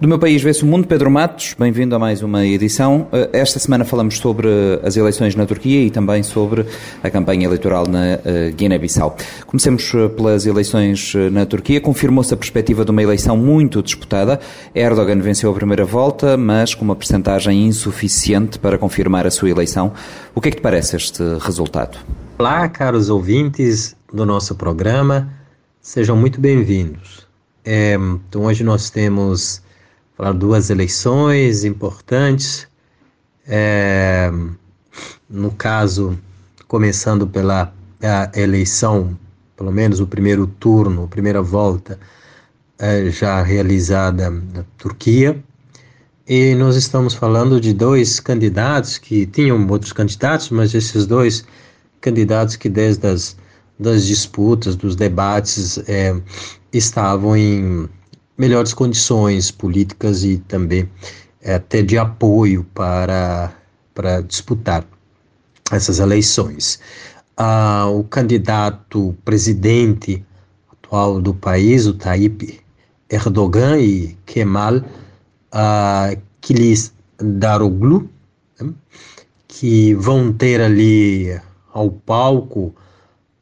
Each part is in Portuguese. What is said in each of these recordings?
Do meu país vê-se o mundo, Pedro Matos, bem-vindo a mais uma edição. Eh, esta semana falamos sobre as eleições na Turquia e também sobre a campanha eleitoral na eh, Guiné-Bissau. Comecemos eh, pelas eleições na Turquia. Confirmou-se a perspectiva de uma eleição muito disputada. Erdogan venceu a primeira volta, mas com uma percentagem insuficiente para confirmar a sua eleição. O que é que te parece este resultado? Olá, caros ouvintes do nosso programa, sejam muito bem-vindos. É, então, hoje nós temos falar duas eleições importantes. É, no caso, começando pela eleição, pelo menos o primeiro turno, a primeira volta, é, já realizada na Turquia. E nós estamos falando de dois candidatos que tinham outros candidatos, mas esses dois candidatos que desde as das disputas, dos debates, é, estavam em melhores condições políticas e também é, até de apoio para, para disputar essas eleições. Ah, o candidato presidente atual do país, o Tayyip Erdogan e Kemal ah, Kılıçdaroğlu, né, que vão ter ali ao palco,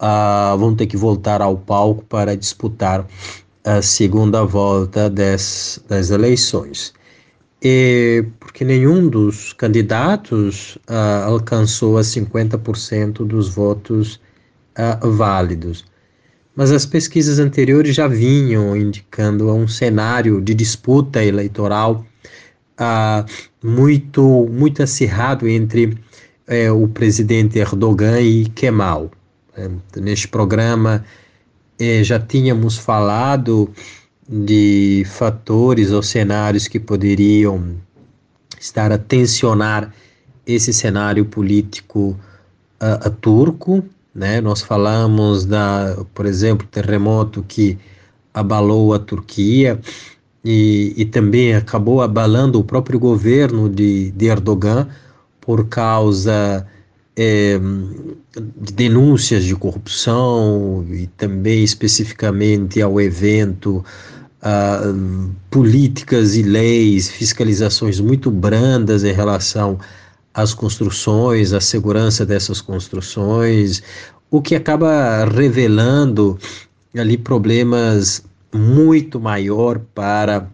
ah, vão ter que voltar ao palco para disputar a segunda volta des, das eleições. E porque nenhum dos candidatos uh, alcançou a 50% dos votos uh, válidos. Mas as pesquisas anteriores já vinham indicando um cenário de disputa eleitoral uh, muito, muito acirrado entre eh, o presidente Erdogan e Kemal. Neste programa, eh, já tínhamos falado de fatores ou cenários que poderiam estar a tensionar esse cenário político uh, turco, né? Nós falamos da, por exemplo, terremoto que abalou a Turquia e, e também acabou abalando o próprio governo de, de Erdogan por causa é, de denúncias de corrupção e também especificamente ao evento uh, políticas e leis, fiscalizações muito brandas em relação às construções, à segurança dessas construções, o que acaba revelando ali problemas muito maior para,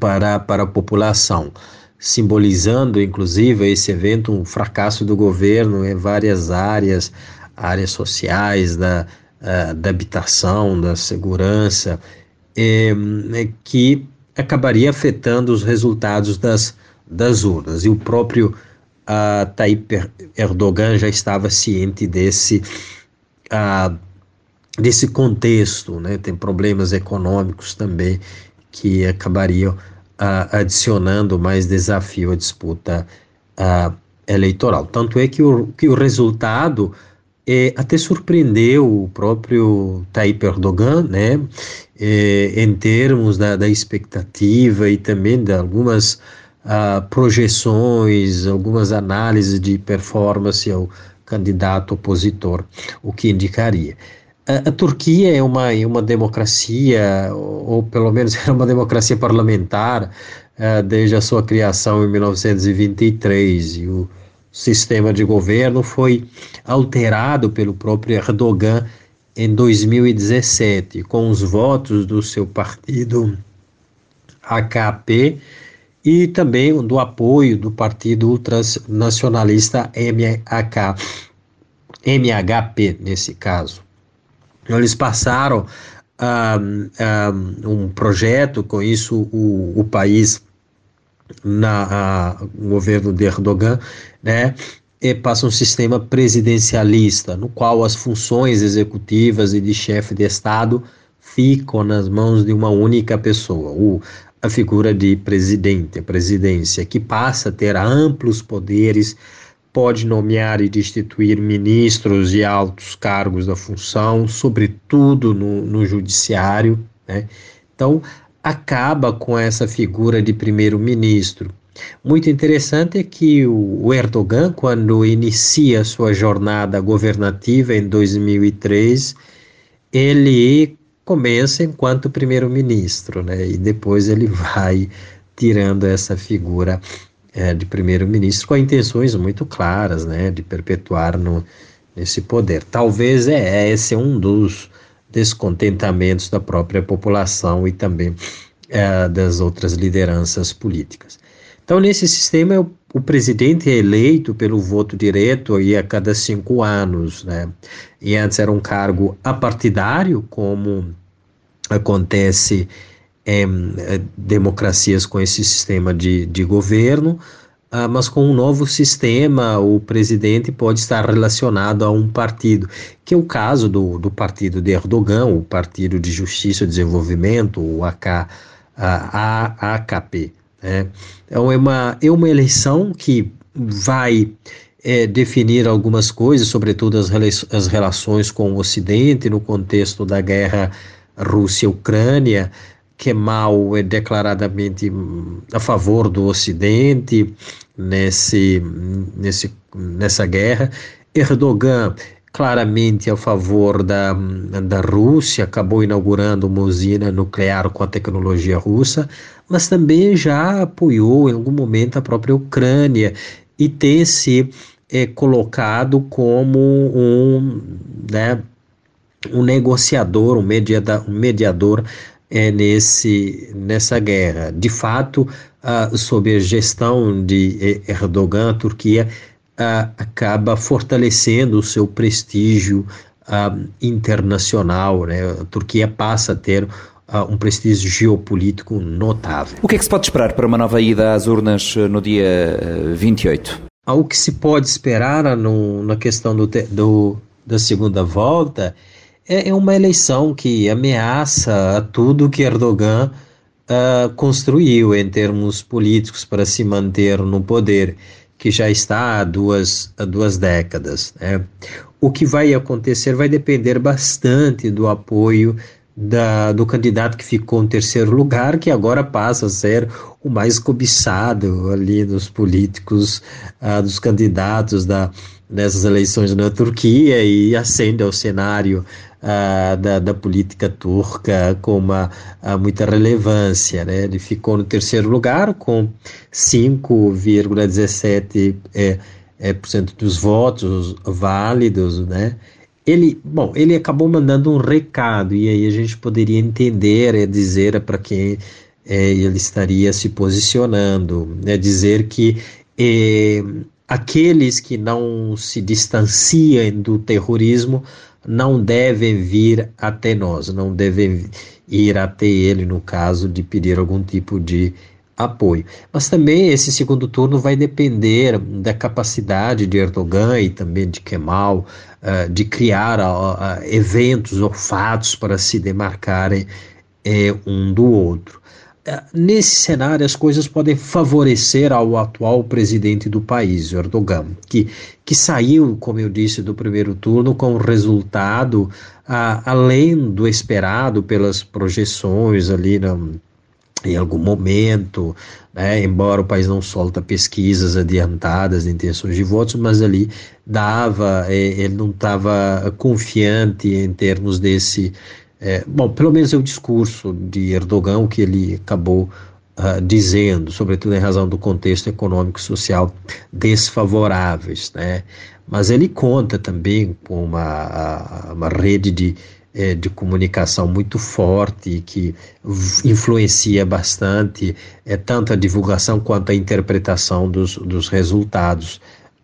para, para a população simbolizando, inclusive, esse evento um fracasso do governo em várias áreas, áreas sociais, da, uh, da habitação, da segurança, é, que acabaria afetando os resultados das, das urnas. E o próprio uh, Tayyip Erdogan já estava ciente desse, uh, desse contexto, né? tem problemas econômicos também que acabariam adicionando mais desafio à disputa eleitoral. Tanto é que o, que o resultado é, até surpreendeu o próprio Tayyip Erdogan, né, é, em termos da, da, expectativa e também de algumas projeções, algumas análises de performance ao candidato opositor, o que indicaria. A, Turquia é uma, é uma democracia, ou, ou, pelo menos é uma democracia parlamentar, uh, desde a sua criação em 1923. E o sistema de governo foi alterado pelo próprio Erdogan em 2017, com os votos do seu partido AKP e também do apoio do partido ultranacionalista MHP, nesse caso. Eles passaram um, um, projeto, com isso o, o país, na, o governo de Erdogan, né, e passa um sistema presidencialista, no qual as funções executivas e de chefe de Estado ficam nas mãos de uma única pessoa, o, a figura de presidente, a presidência, que passa a ter amplos poderes, pode nomear e destituir ministros e altos cargos da função, sobretudo no, no judiciário. Né? Então, acaba com essa figura de primeiro-ministro. Muito interessante é que o Erdogan, quando inicia sua jornada governativa em 2003, ele começa enquanto primeiro-ministro, né? E depois ele vai tirando essa figura é, de primeiro-ministro com intenções muito claras, né? De perpetuar no, nesse poder. Talvez é esse é um dos descontentamentos da própria população e também é, das outras lideranças políticas. Então, nesse sistema, o, o, presidente é eleito pelo voto direto aí a cada cinco anos, né? E antes era um cargo apartidário, como acontece eh, democracias com esse sistema de, de governo, ah, mas com um novo sistema, o presidente pode estar relacionado a um partido, que é o caso do, do partido de Erdogan, o Partido de Justiça e Desenvolvimento, o AK, a, AKP. Né? Então, é uma, é uma eleição que vai é, definir algumas coisas, sobretudo as, as relações com o Ocidente, no contexto da guerra Rússia-Ucrânia, Kemal é declaradamente a favor do Ocidente nesse, nesse, nessa guerra. Erdogan claramente a favor da, da Rússia, acabou inaugurando uma usina nuclear com a tecnologia russa, mas também já apoiou em algum momento a própria Ucrânia e tem se é, colocado como um, né, um negociador, um, mediador, um mediador é, nesse, nessa guerra. De fato, uh, sob a gestão de Erdogan, a Turquia uh, acaba fortalecendo o seu prestígio uh, internacional. Né? A Turquia passa a ter um prestígio geopolítico notável. O que é que se pode esperar para uma nova ida às urnas no dia 28? O que se pode esperar no, na questão do, do, da segunda volta é, é uma eleição que ameaça tudo que Erdogan uh, construiu em termos políticos para se manter no poder, que já está há duas, há duas décadas. Né? O que vai acontecer vai depender bastante do apoio da, do candidato que ficou em terceiro lugar, que agora passa a ser o mais cobiçado ali dos políticos, uh, dos candidatos da, dessas eleições na Turquia e ascende ao cenário uh, da, da, política turca com uma, uh, muita relevância. Né? Ele ficou no terceiro lugar com 5,17% é, é, dos votos válidos, né? Ele, bom, ele acabou mandando um recado e aí a gente poderia entender e dizer para quem é, ele estaria se posicionando, né? Dizer que é, aqueles que não se distanciem do terrorismo não devem vir até nós, não devem ir até ele no caso de pedir algum tipo de apoio. Mas também esse segundo turno vai depender da capacidade de Erdogan e também de Kemal uh, de criar uh, eventos ou fatos para se demarcarem uh, um do outro. É, nesse cenário, as coisas podem favorecer ao atual presidente do país, Erdogan, que, que saiu, como eu disse, do primeiro turno com um resultado ah, além do esperado pelas projeções ali na, em algum momento, né, embora o país não solta pesquisas adiantadas de intenções de votos, mas ali dava, é, ele não estava confiante em termos desse é, bom, pelo menos é o discurso de Erdogan que ele acabou uh, dizendo, sobretudo em razão do contexto econômico e social desfavoráveis, né? Mas ele conta também com uma, uma rede de, é, de comunicação muito forte que influencia bastante é, tanto a divulgação quanto a interpretação dos, dos resultados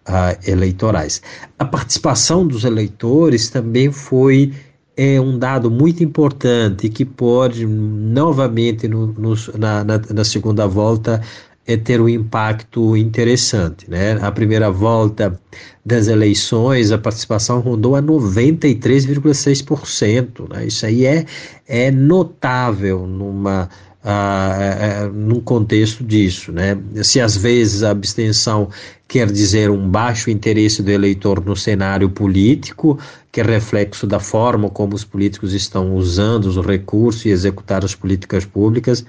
uh, eleitorais. A participação dos eleitores também foi é um dado muito importante que pode novamente no, no, na, na, na, segunda volta é ter um impacto interessante. Né? A primeira volta das eleições, a participação rodou a 93,6%. Né? Isso aí é, é notável numa ah, num contexto disso. Né? Se às vezes a abstenção quer dizer um baixo interesse do eleitor no cenário político, que é reflexo da forma como os políticos estão usando os recursos e executar as políticas públicas,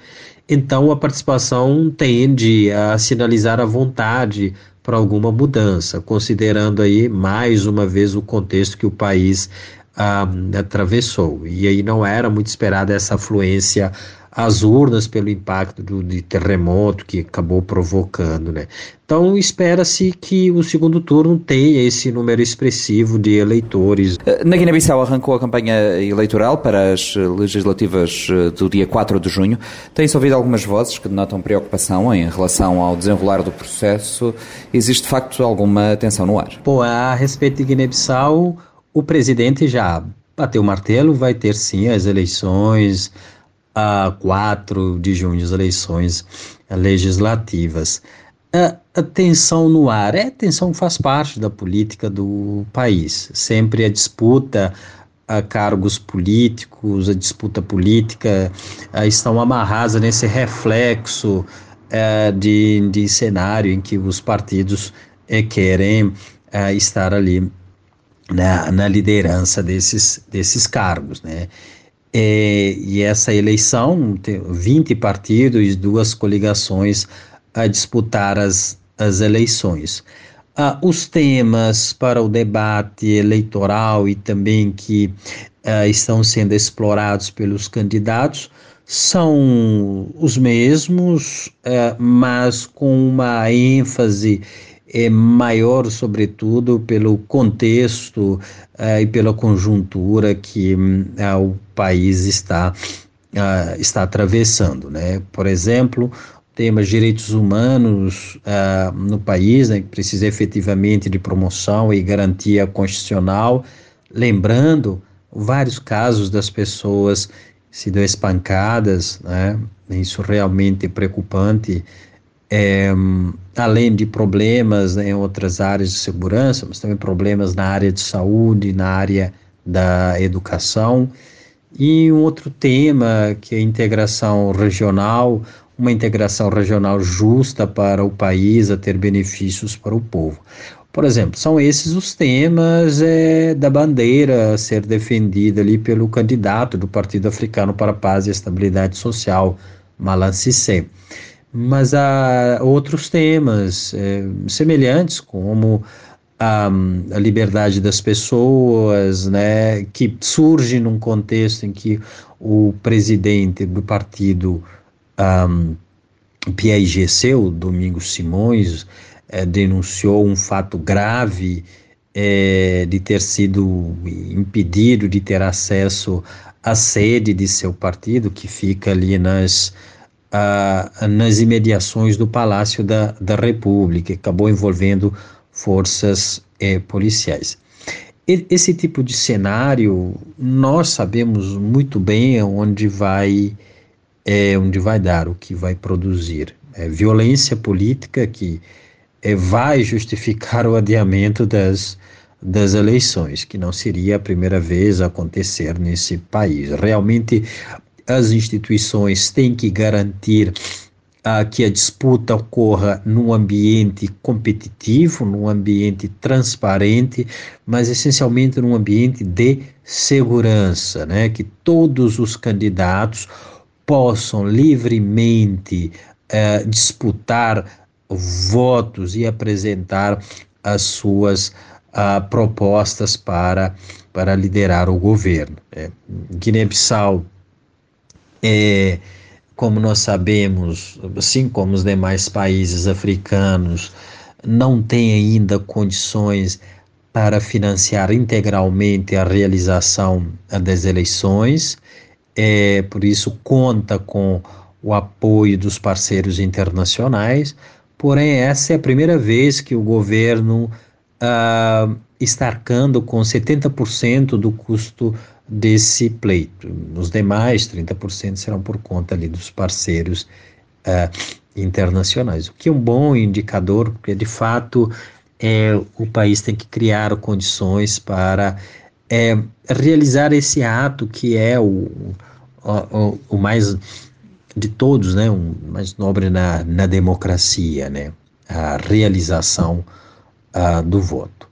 então a participação tende a sinalizar a vontade para alguma mudança, considerando aí mais uma vez o contexto que o país ah, atravessou. E aí não era muito esperada essa afluência as urnas pelo impacto do, de terremoto que acabou provocando, né? Então espera-se que o segundo turno tenha esse número expressivo de eleitores. Eh, na Guiné-Bissau arrancou a campanha eleitoral para as legislativas eh, do dia 4 de junho. Tem-se ouvido algumas vozes que denotam preocupação em relação ao desenrolar do processo. Existe de facto alguma tensão no ar? Pô, a respeito de Guiné-Bissau, o presidente já bateu o martelo, vai ter sim as eleições a 4 de junho, as eleições legislativas. A, a tensão no ar, é, a tensão faz parte da política do país. Sempre a disputa a cargos políticos, a disputa política a, estão amarradas nesse reflexo é, de, de cenário em que os partidos é, querem estar ali na, na liderança desses, desses cargos, né? É, e essa eleição, tem 20 partidos, duas coligações a disputar as, as eleições. Ah, os temas para o debate eleitoral e também que ah, estão sendo explorados pelos candidatos são os mesmos, ah, mas com uma ênfase é maior, sobretudo, pelo contexto uh, e pela conjuntura que uh, o país está, uh, está atravessando. Né? Por exemplo, temas direitos humanos no país, né, que precisa efetivamente de promoção e garantia constitucional, lembrando vários casos das pessoas sido espancadas, né? isso realmente é preocupante, é, além de problemas né, em outras áreas de segurança, mas também problemas na área de saúde, na área da educação. E um outro tema que é a integração regional, uma integração regional justa para o país, a ter benefícios para o povo. Por exemplo, são esses os temas é, da bandeira a ser defendida ali pelo candidato do Partido Africano para a Paz e Estabilidade Social, Malan Sissé mas há outros temas é, semelhantes, como a, a, liberdade das pessoas, né, que surge num contexto em que o presidente do partido um, PAIGC, o Domingos Simões, é, denunciou um fato grave é, de ter sido impedido de ter acesso à sede de seu partido, que fica ali nas ah, nas imediações do Palácio da, da República, acabou envolvendo forças eh, policiais. Esse tipo de cenário, nós sabemos muito bem onde vai, é, onde vai dar, o que vai produzir. É violência política que é, vai justificar o adiamento das, das eleições, que não seria a primeira vez a acontecer nesse país. Realmente, as instituições têm que garantir ah, que a disputa ocorra num ambiente competitivo, num ambiente transparente, mas essencialmente num ambiente de segurança, né? que todos os candidatos possam livremente eh, disputar votos e apresentar as suas ah, propostas para, para liderar o governo. Né? Guiné-Bissau é, como nós sabemos, assim como os demais países africanos, não tem ainda condições para financiar integralmente a realização das eleições, é, por isso conta com o apoio dos parceiros internacionais, porém essa é a primeira vez que o governo ah, está arcando com 70% do custo desse pleito. Os demais 30% serão por conta ali dos parceiros uh, internacionais, o que é um bom indicador, porque de fato é, o país tem que criar condições para é, realizar esse ato que é o, o, o, mais de todos, né, o mais nobre na, na democracia, né, a realização uh, do voto.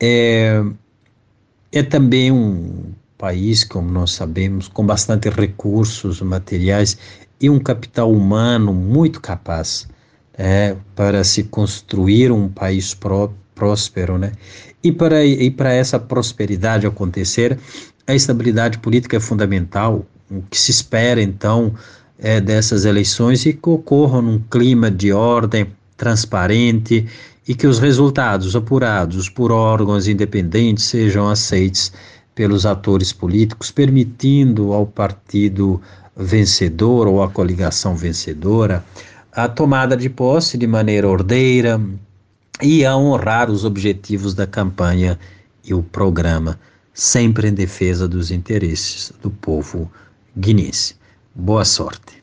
É, é também um país, como nós sabemos, com bastante recursos materiais e um capital humano muito capaz é, para se construir um país pró próspero, né? E para, e para essa prosperidade acontecer, a estabilidade política é fundamental. O que se espera, então, é dessas eleições e que ocorram num clima de ordem transparente e que os resultados apurados por órgãos independentes sejam aceitos pelos atores políticos, permitindo ao partido vencedor ou à coligação vencedora a tomada de posse de maneira ordeira e a honrar os objetivos da campanha e o programa, sempre em defesa dos interesses do povo guinense. Boa sorte.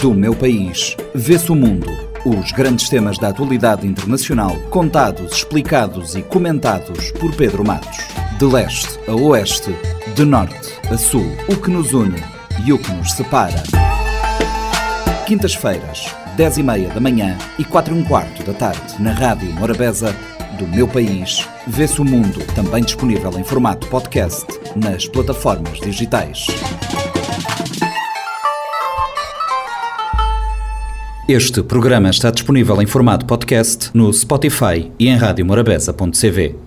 Do meu país, vê-se o mundo. Os grandes temas da atualidade internacional, contados, explicados e comentados por Pedro Matos. De leste a oeste, de norte a sul, o que nos une e o que nos separa. Quintas-feiras, 10 e meia da manhã e 4 e um quarto da tarde, na Rádio Morabeza, do meu país, vê-se o mundo, também disponível em formato podcast nas plataformas digitais. Este programa está disponível em formato podcast no Spotify e em radiomorabeza.cv.